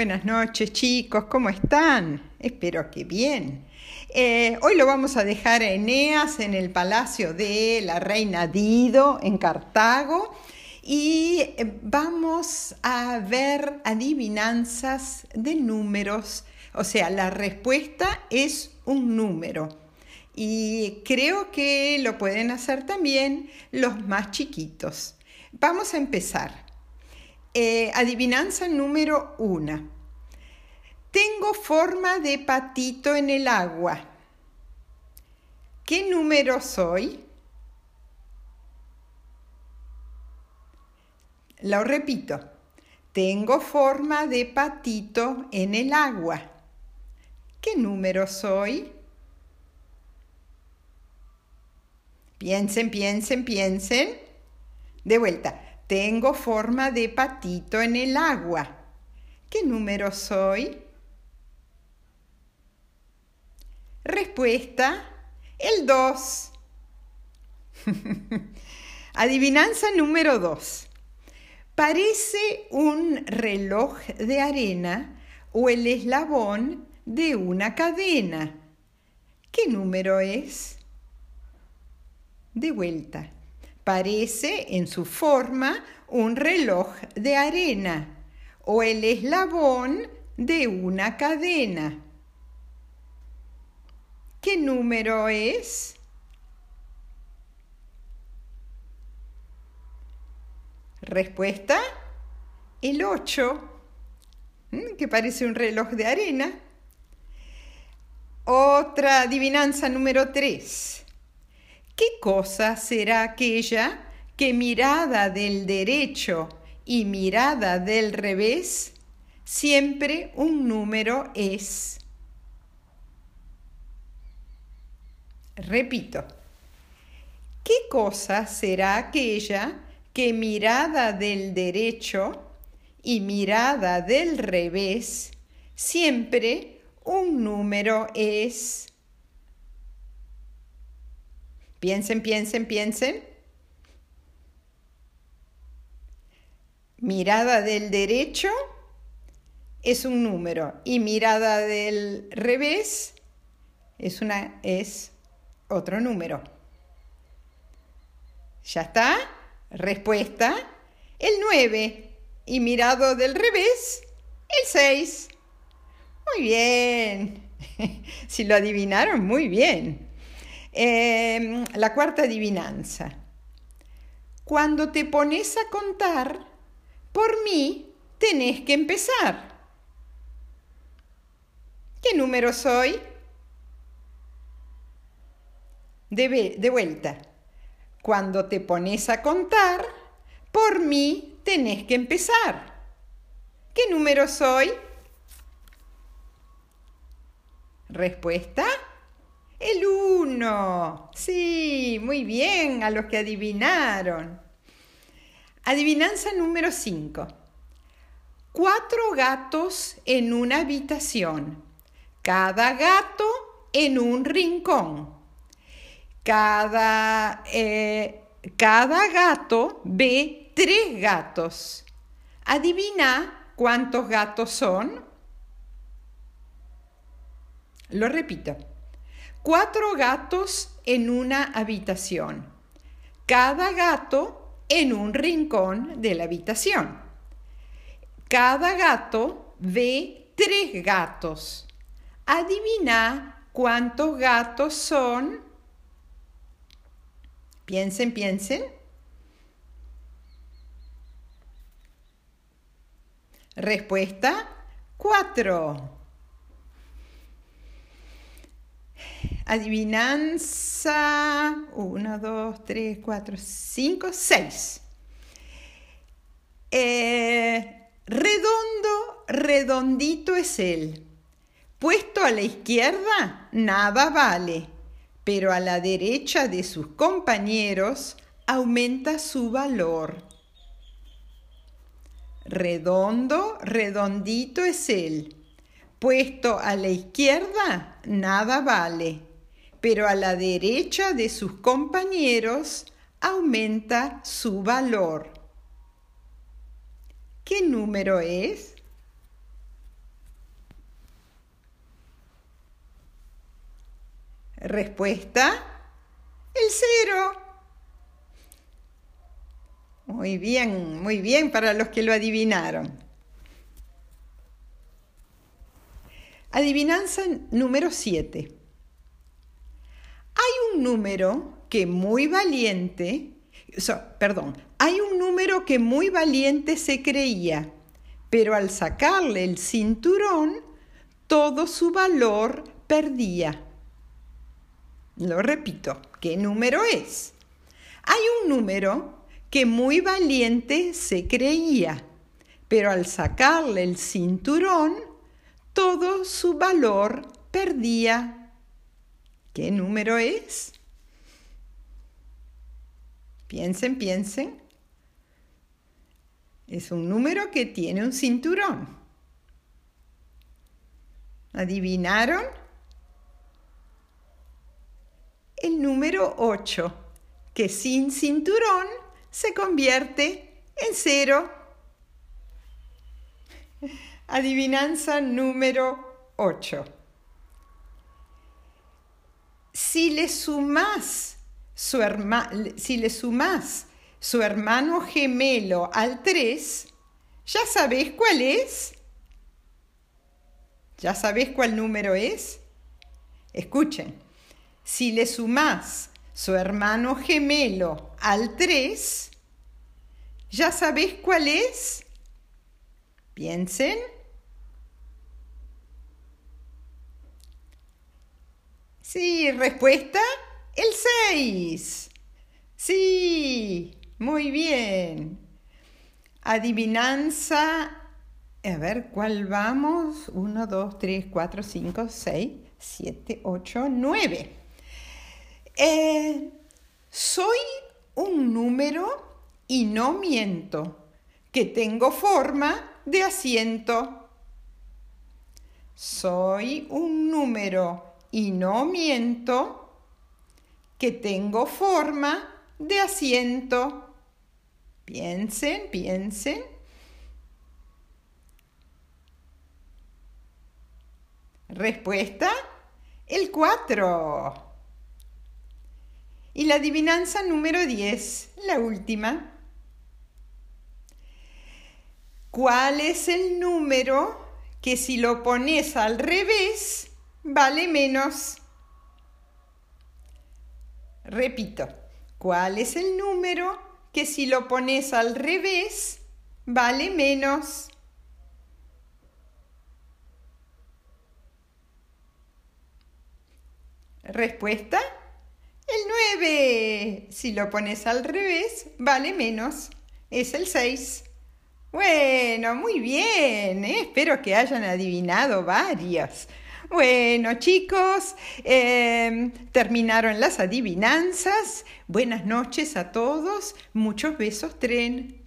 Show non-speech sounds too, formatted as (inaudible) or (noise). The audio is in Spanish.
Buenas noches chicos, ¿cómo están? Espero que bien. Eh, hoy lo vamos a dejar a Eneas en el palacio de la reina Dido en Cartago y eh, vamos a ver adivinanzas de números, o sea, la respuesta es un número y creo que lo pueden hacer también los más chiquitos. Vamos a empezar. Eh, adivinanza número una. Tengo forma de patito en el agua. ¿Qué número soy? Lo repito. Tengo forma de patito en el agua. ¿Qué número soy? Piensen, piensen, piensen. De vuelta. Tengo forma de patito en el agua. ¿Qué número soy? Respuesta, el 2. (laughs) Adivinanza número 2. Parece un reloj de arena o el eslabón de una cadena. ¿Qué número es? De vuelta. Parece en su forma un reloj de arena o el eslabón de una cadena. ¿Qué número es? Respuesta, el 8, que parece un reloj de arena. Otra adivinanza número 3. ¿Qué cosa será aquella que mirada del derecho y mirada del revés siempre un número es? Repito, ¿qué cosa será aquella que mirada del derecho y mirada del revés siempre un número es? Piensen, piensen, piensen. Mirada del derecho es un número y mirada del revés es, una, es otro número. ¿Ya está? Respuesta, el 9 y mirado del revés, el 6. Muy bien. (laughs) si lo adivinaron, muy bien. Em, la cuarta adivinanza. Cuando te pones a contar, por mí tenés que empezar. ¿Qué número soy? De, de vuelta. Cuando te pones a contar, por mí tenés que empezar. ¿Qué número soy? Respuesta el 1. Sí, muy bien, a los que adivinaron. Adivinanza número 5. Cuatro gatos en una habitación. Cada gato en un rincón. Cada, eh, cada gato ve tres gatos. Adivina cuántos gatos son. Lo repito cuatro gatos en una habitación, cada gato en un rincón de la habitación. Cada gato ve tres gatos. Adivina cuántos gatos son. Piensen, piensen. Respuesta, cuatro. Adivinanza. Uno, dos, tres, cuatro, cinco, seis. Eh, redondo, redondito es él. Puesto a la izquierda, nada vale, pero a la derecha de sus compañeros aumenta su valor. Redondo, redondito es él. Puesto a la izquierda, nada vale pero a la derecha de sus compañeros aumenta su valor. ¿Qué número es? Respuesta, el cero. Muy bien, muy bien para los que lo adivinaron. Adivinanza número 7. Número que muy valiente, perdón, hay un número que muy valiente se creía, pero al sacarle el cinturón, todo su valor perdía. Lo repito, ¿qué número es? Hay un número que muy valiente se creía, pero al sacarle el cinturón, todo su valor perdía. ¿Qué número es? Piensen, piensen. Es un número que tiene un cinturón. ¿Adivinaron? El número 8, que sin cinturón se convierte en cero. Adivinanza número 8. Si le sumas su si le su hermano gemelo al 3, ¿ya sabés cuál es? ¿Ya sabés cuál número es? Escuchen, si le sumás su hermano gemelo al 3, ¿ya sabés cuál es? Piensen. Sí, respuesta, el 6. Sí, muy bien. Adivinanza. A ver, ¿cuál vamos? 1, 2, 3, 4, 5, 6, 7, 8, 9. soy un número y no miento, que tengo forma de asiento. Soy un número y no miento, que tengo forma de asiento. Piensen, piensen. Respuesta, el 4. Y la adivinanza número 10, la última. ¿Cuál es el número que si lo pones al revés vale menos. Repito, ¿cuál es el número que si lo pones al revés vale menos? Respuesta, el 9. Si lo pones al revés, vale menos. Es el 6. Bueno, muy bien. ¿eh? Espero que hayan adivinado varias. Bueno, chicos, em, terminaron las adivinanzas. Buenas noches a todos. Muchos besos, tren.